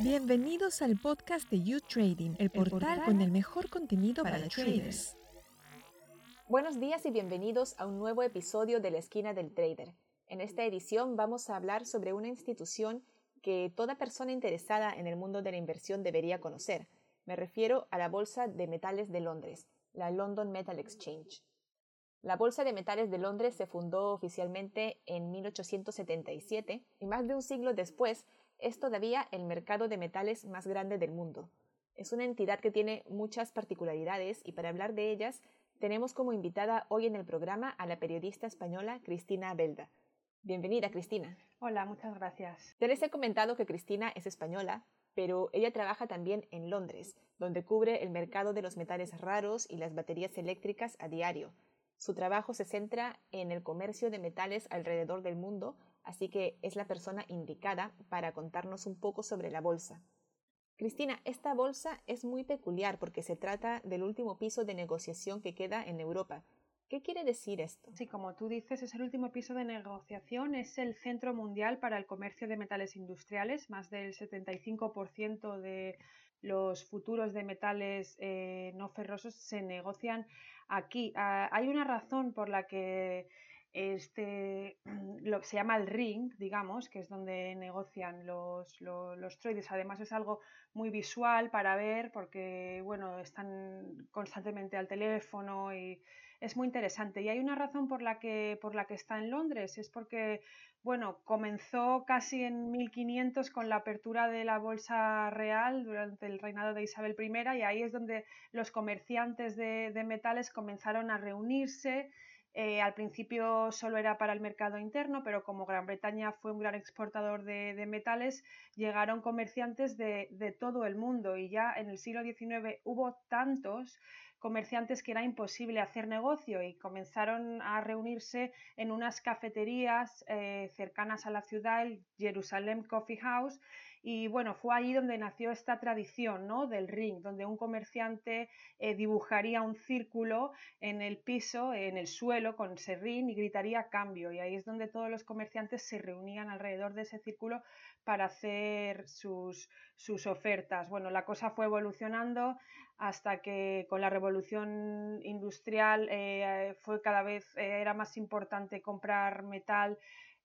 Bienvenidos al podcast de You Trading, el portal con el mejor contenido para, traders. Buenos días y bienvenidos a un nuevo episodio de la esquina del trader. En esta edición vamos a hablar sobre una institución que toda persona interesada en el mundo de la inversión debería conocer. Me refiero a la Bolsa de Metales de Londres, la London Metal Exchange. La Bolsa de Metales de Londres se fundó oficialmente en 1877 y más de un siglo después es todavía el mercado de metales más grande del mundo. Es una entidad que tiene muchas particularidades y para hablar de ellas tenemos como invitada hoy en el programa a la periodista española Cristina Abelda. Bienvenida, Cristina. Hola, muchas gracias. Ya les he comentado que Cristina es española, pero ella trabaja también en Londres, donde cubre el mercado de los metales raros y las baterías eléctricas a diario. Su trabajo se centra en el comercio de metales alrededor del mundo, así que es la persona indicada para contarnos un poco sobre la bolsa. Cristina, esta bolsa es muy peculiar porque se trata del último piso de negociación que queda en Europa. ¿Qué quiere decir esto? Sí, como tú dices, es el último piso de negociación, es el centro mundial para el comercio de metales industriales. Más del 75% de los futuros de metales eh, no ferrosos se negocian aquí. Ah, hay una razón por la que este, lo que se llama el ring, digamos, que es donde negocian los, los, traders. Además es algo muy visual para ver porque, bueno, están constantemente al teléfono y es muy interesante. Y hay una razón por la que, por la que está en Londres, es porque, bueno, comenzó casi en 1500 con la apertura de la Bolsa Real durante el reinado de Isabel I y ahí es donde los comerciantes de, metales comenzaron a reunirse. Eh, al principio solo era para el mercado interno, pero como Gran Bretaña fue un gran exportador de, metales, llegaron comerciantes de, todo el mundo y ya en el siglo XIX hubo tantos comerciantes que era imposible hacer negocio y comenzaron a reunirse en unas cafeterías eh, cercanas a la ciudad, el Jerusalem Coffee House, y bueno, fue ahí donde nació esta tradición ¿no? del ring, donde un comerciante eh, dibujaría un círculo en el piso, en el suelo con ring y gritaría cambio. Y ahí es donde todos los comerciantes se reunían alrededor de ese círculo para hacer sus, sus ofertas. Bueno, la cosa fue evolucionando hasta que con la revolución industrial eh, fue cada vez eh, era más importante comprar metal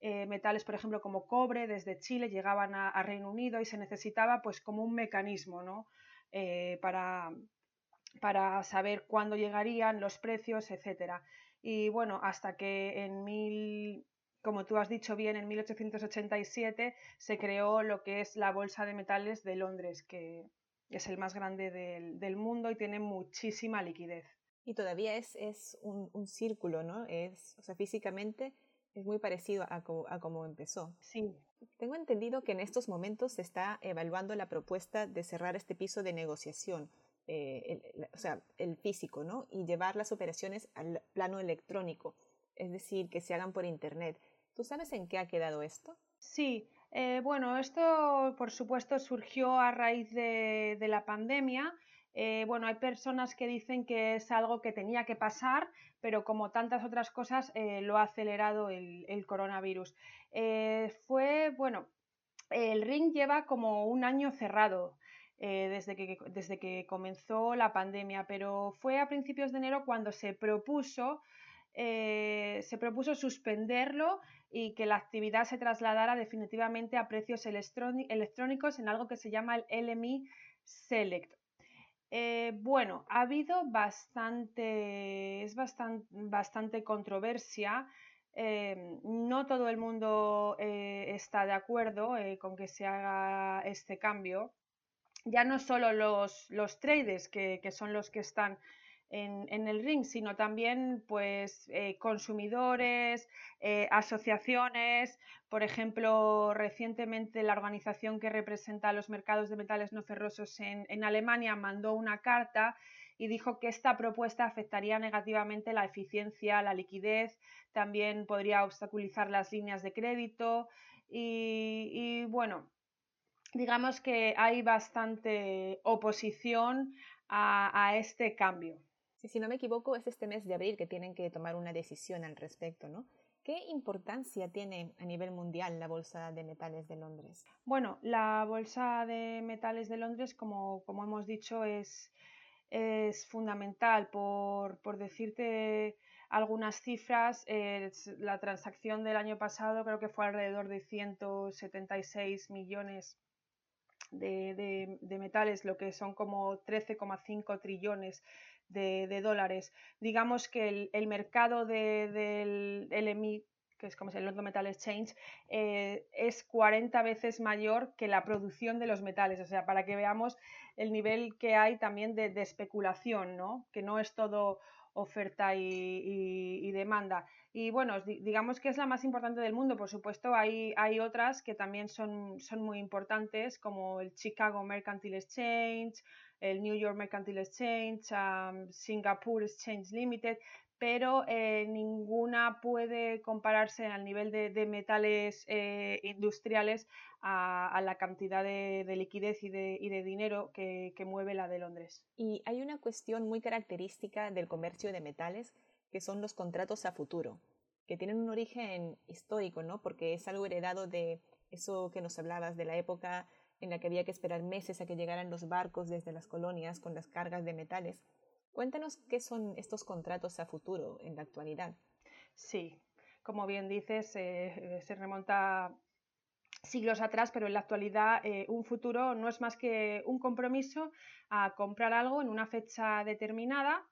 eh, metales, por ejemplo, como cobre desde Chile llegaban a, Reino Unido y se necesitaba pues como un mecanismo ¿no? Eh, para, para saber cuándo llegarían, los precios, etcétera. Y bueno, hasta que en mil, como tú has dicho bien, en 1887 se creó lo que es la Bolsa de Metales de Londres, que es el más grande del, mundo y tiene muchísima liquidez. Y todavía es, es un, un, círculo, ¿no? Es, o sea, físicamente es muy parecido a, como empezó. Sí. Tengo entendido que en estos momentos se está evaluando la propuesta de cerrar este piso de negociación, eh, el, o sea, el físico, ¿no? Y llevar las operaciones al plano electrónico, es decir, que se hagan por Internet. ¿Tú sabes en qué ha quedado esto? Sí, eh, bueno, esto por supuesto surgió a raíz de, de la pandemia eh, bueno, hay personas que dicen que es algo que tenía que pasar, pero como tantas otras cosas eh, lo ha acelerado el, coronavirus. Eh, fue, bueno, el ring lleva como un año cerrado. desde, que, desde que comenzó la pandemia, pero fue a principios de enero cuando se propuso se propuso suspenderlo y que la actividad se trasladara definitivamente a precios electrónicos en algo que se llama el LMI Select. Eh, bueno, ha habido bastante, es bastante, bastante controversia. Eh, no todo el mundo eh, está de acuerdo con que se haga este cambio. Ya no solo los, los traders, que, que son los que están en, el ring, sino también pues eh, consumidores, eh, asociaciones. Por ejemplo, recientemente la organización que representa los mercados de metales no ferrosos en, Alemania mandó una carta y dijo que esta propuesta afectaría negativamente la eficiencia, la liquidez, también podría obstaculizar las líneas de crédito y bueno, digamos que hay bastante oposición a, este cambio si no me equivoco, es este mes de abril que tienen que tomar una decisión al respecto, ¿no? ¿Qué importancia tiene a nivel mundial la Bolsa de Metales de Londres? Bueno, la Bolsa de Metales de Londres, como, hemos dicho, es, fundamental. Por, por, decirte algunas cifras, la transacción del año pasado creo que fue alrededor de 176 millones de, de, metales, lo que son como 13,5 trillones de, dólares. Digamos que el, mercado del LMI, que es como el London Metal Exchange, eh, es 40 veces mayor que la producción de los metales. O sea, para que veamos el nivel que hay también de, especulación, ¿no? que no es todo oferta y, demanda. Y bueno, digamos que es la más importante del mundo. Por supuesto, hay, hay otras que también son, son muy importantes, como el Chicago Mercantile Exchange, el New York Mercantile Exchange, Singapore Exchange Limited, pero eh, ninguna puede compararse al nivel de, metales eh, industriales a, la cantidad de, liquidez y de, dinero que, mueve la de Londres. Y hay una cuestión muy característica del comercio de metales, que son los contratos a futuro, que tienen un origen histórico, ¿no? Porque es algo heredado de eso que nos hablabas de la época en la que había que esperar meses a que llegaran los barcos desde las colonias con las cargas de metales. Cuéntanos qué son estos contratos a futuro en la actualidad. Sí, como bien dices, eh, se remonta siglos atrás, pero en la actualidad eh, un futuro no es más que un compromiso a comprar algo en una fecha determinada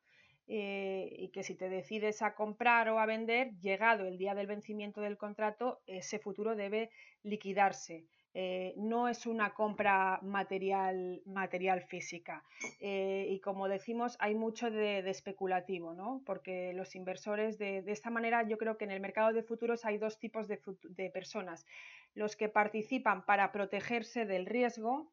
eh, y que si te decides a comprar o a vender, llegado el día del vencimiento del contrato, ese futuro debe liquidarse. Eh, no es una compra material, material física. Eh, y como decimos, hay mucho de, especulativo, ¿no? porque los inversores de, esta manera, yo creo que en el mercado de futuros hay dos tipos de, de personas. Los que participan para protegerse del riesgo,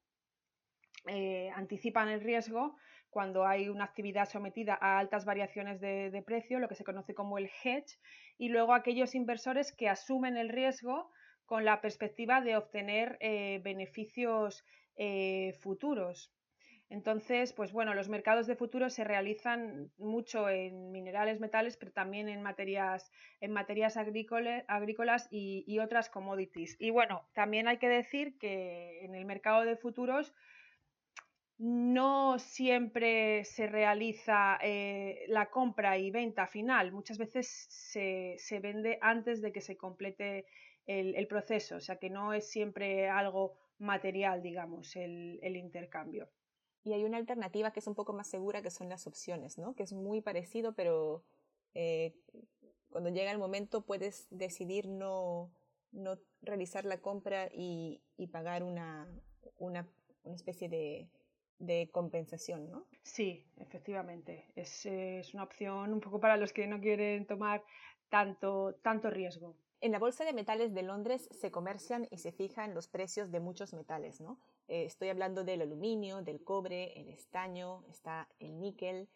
anticipan el riesgo cuando hay una actividad sometida a altas variaciones de, precio, lo que se conoce como el hedge, y luego aquellos inversores que asumen el riesgo con la perspectiva de obtener eh, beneficios eh, futuros. Entonces, pues bueno, los mercados de futuros se realizan mucho en minerales, metales, pero también en materias, en materias agrícolas y, otras commodities. Y bueno, también hay que decir que en el mercado de futuros no siempre se realiza eh, la compra y venta final. Muchas veces se, se, vende antes de que se complete el, proceso, o sea que no es siempre algo material, digamos, el, intercambio. Y hay una alternativa que es un poco más segura, que son las opciones, ¿no? Que es muy parecido, pero eh, cuando llega el momento puedes decidir no, no realizar la compra y, pagar una, una, especie de, de, compensación, ¿no? Sí, efectivamente. Es, es, una opción un poco para los que no quieren tomar tanto, tanto riesgo. En la Bolsa de Metales de Londres se comercian y se fijan los precios de muchos metales, ¿no? Eh, estoy hablando del aluminio, del cobre, el estaño, está el níquel,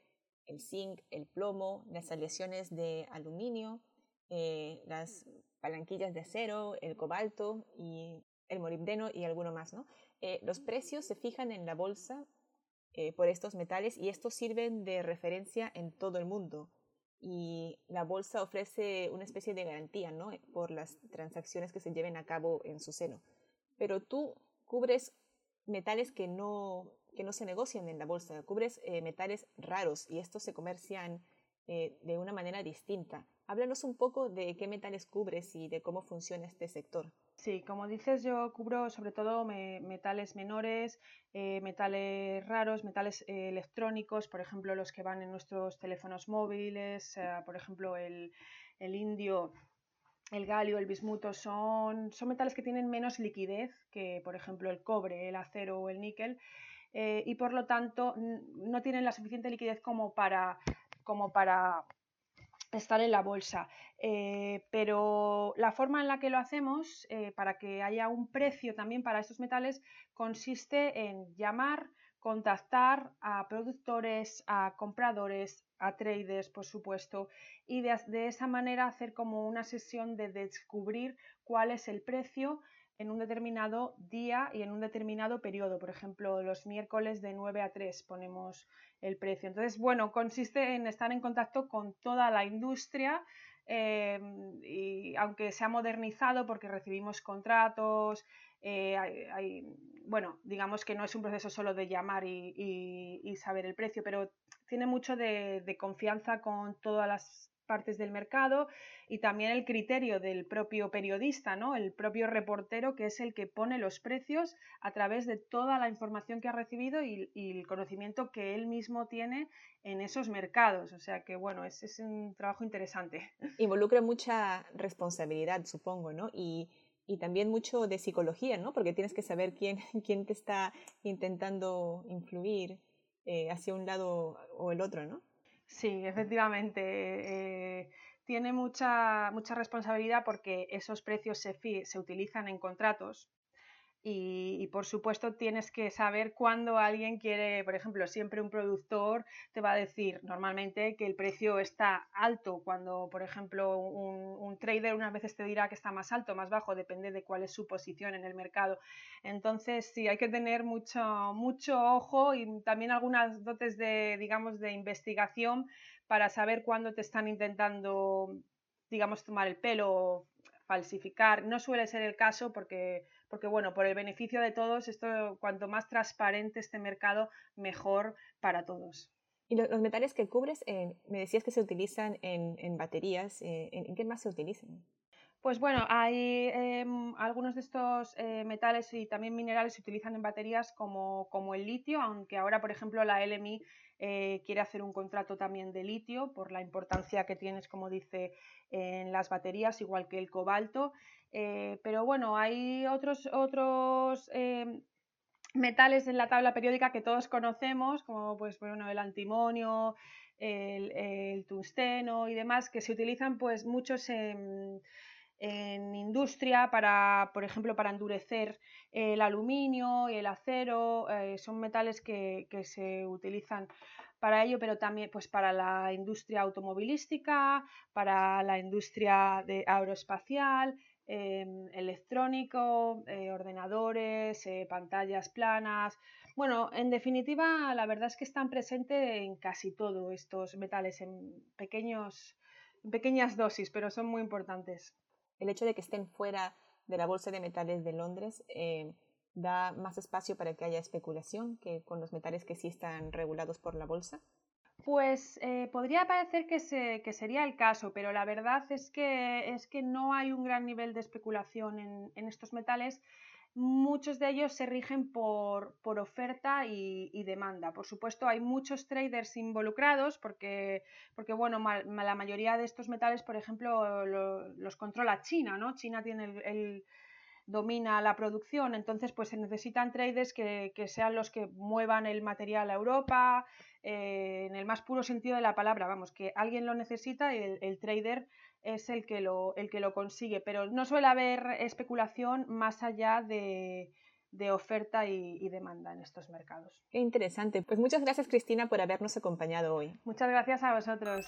el zinc, el plomo, las aleaciones de aluminio, eh, las palanquillas de acero, el cobalto y el molibdeno y alguno más, ¿no? Eh, los precios se fijan en la bolsa por estos metales y estos sirven de referencia en todo el mundo y la bolsa ofrece una especie de garantía ¿no? por las transacciones que se lleven a cabo en su seno. Pero tú cubres metales que no, que no se negocian en la bolsa, cubres eh, metales raros y estos se comercian eh, de una manera distinta. Háblanos un poco de qué metales cubres y de cómo funciona este sector. Sí, como dices, yo cubro sobre todo metales menores, eh, metales raros, metales eh, electrónicos, por ejemplo, los que van en nuestros teléfonos móviles, eh, por ejemplo, el, indio, el galio, el bismuto, son, son metales que tienen menos liquidez que, por ejemplo, el cobre, el acero o el níquel. y por lo tanto no tienen la suficiente liquidez como para, como para estar en la bolsa. Eh, pero la forma en la que lo hacemos eh, para que haya un precio también para estos metales consiste en llamar, contactar a productores, a compradores, a traders, por supuesto, y de, de esa manera hacer como una sesión de descubrir cuál es el precio en un determinado día y en un determinado periodo. Por ejemplo, los miércoles de 9 a 3 ponemos el precio. Entonces, bueno, consiste en estar en contacto con toda la industria em, y aunque se ha modernizado porque recibimos contratos, hay, bueno, digamos que no es un proceso solo de llamar y, saber el precio, pero tiene mucho de confianza con todas las partes del mercado y también el criterio del propio periodista, ¿no? el propio reportero que es el que pone los precios a través de toda la información que ha recibido y, el conocimiento que él mismo tiene en esos mercados. O sea que bueno, es, un trabajo interesante. Involucra mucha responsabilidad, supongo, ¿no? Y, y también mucho de psicología, ¿no? Porque tienes que saber quién, quién te está intentando influir eh, hacia un lado o el otro, ¿no? Sí, efectivamente. Eh, tiene mucha, mucha responsabilidad porque esos precios se, se utilizan en contratos y, por supuesto tienes que saber cuándo alguien quiere, por ejemplo, siempre un productor te va a decir normalmente que el precio está alto, cuando por ejemplo un, trader unas veces te dirá que está más alto, más bajo, depende de cuál es su posición en el mercado. Entonces sí, hay que tener mucho, mucho ojo y también algunas dotes de, digamos, de investigación para saber cuándo te están intentando, digamos, tomar el pelo falsificar. No suele ser el caso porque, porque, bueno, por el beneficio de todos, esto, cuanto más transparente este mercado, mejor para todos. Y los metales que cubres, eh, me decías que se utilizan en, baterías. Eh, ¿en, qué más se utilizan? Pues bueno, hay em, algunos de estos eh, metales y también minerales se utilizan en baterías como, como, el litio, aunque ahora, por ejemplo, la LMI eh, quiere hacer un contrato también de litio por la importancia que tienes, como dice, en las baterías, igual que el cobalto. Eh, pero bueno, hay otros, otros eh, metales en la tabla periódica que todos conocemos, como pues, bueno, el antimonio, el, tungsteno y demás, que se utilizan pues muchos en, industria para, por ejemplo, para endurecer el aluminio y el acero, son metales que, que, se utilizan para ello, pero también pues, para la industria automovilística, para la industria de aeroespacial, em, electrónico, eh, ordenadores, eh, pantallas planas. Bueno, en definitiva, la verdad es que están presentes en casi todos estos metales, en, pequeños, en pequeñas dosis, pero son muy importantes. El hecho de que estén fuera de la Bolsa de Metales de Londres eh, da más espacio para que haya especulación que con los metales que sí están regulados por la bolsa? Pues eh, podría parecer que, sería el caso, pero la verdad es que, es que no hay un gran nivel de especulación en, estos metales. Muchos de ellos se rigen por, oferta y, demanda. Por supuesto, hay muchos traders involucrados porque, porque bueno, la mayoría de estos metales, por ejemplo, los controla China, ¿no? China tiene el domina la producción, entonces pues se necesitan traders que, sean los que muevan el material a Europa, eh, en el más puro sentido de la palabra, vamos, que alguien lo necesita y el, trader es el que, lo, el que lo consigue, pero no suele haber especulación más allá de, oferta y, y, demanda en estos mercados. Qué interesante. Pues muchas gracias Cristina por habernos acompañado hoy. Muchas gracias a vosotros.